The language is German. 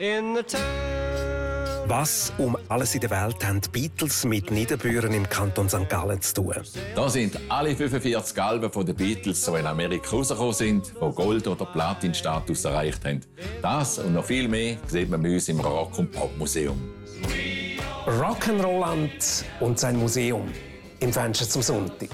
in the town. Was um alles in der Welt haben die Beatles mit Niederbüren im Kanton St. Gallen zu tun? Da sind alle 45 Alben von den Beatles, die in Amerika rausgekommen sind, die Gold- oder Platin-Status erreicht haben. Das und noch viel mehr sieht man bei uns im Rock- und Popmuseum. Rock'n'Rolland und sein Museum im Fenster zum Sonntag.